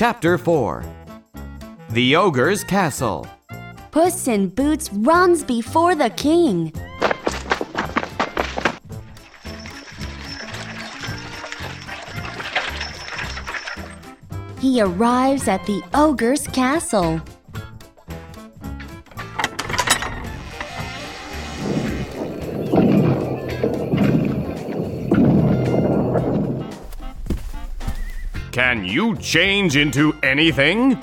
Chapter 4 The Ogre's Castle. Puss in Boots runs before the king. He arrives at the ogre's castle. Can you change into anything?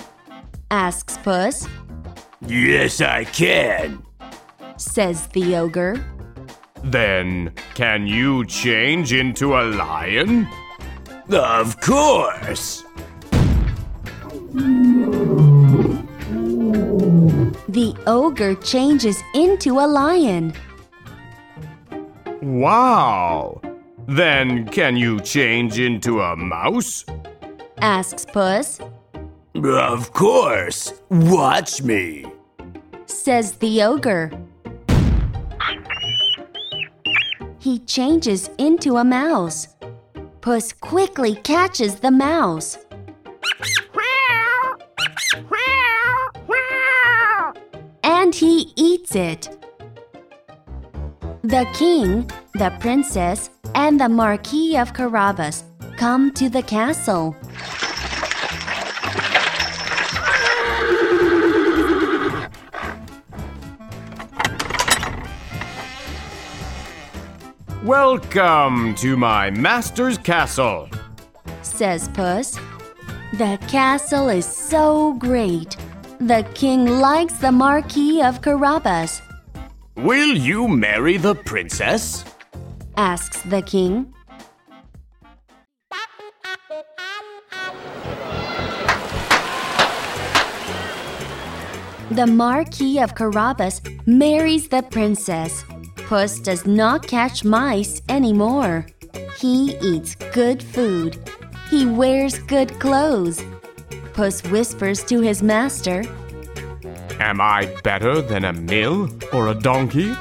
Asks Puss, Yes, I can. says the ogre. Then, can you change into a lion? Of course. The ogre changes into a lion. Wow! Then, can you change into a mouse? Asks Puss, Of course. Watch me. says the ogre. He changes into a mouse. Puss quickly catches the mouse. And he eats it. The king, the princess, and the Marquis of Carabas come to the castle. Welcome to my master's castle. says Puss. The castle is so great. The king likes the Marquis of Carabas, Will you marry the princess? asks the king. The Marquis of Carabas marries the princess. Puss does not catch mice anymore. He eats good food. He wears good clothes. Puss whispers to his master, Am I better than a mill or a donkey?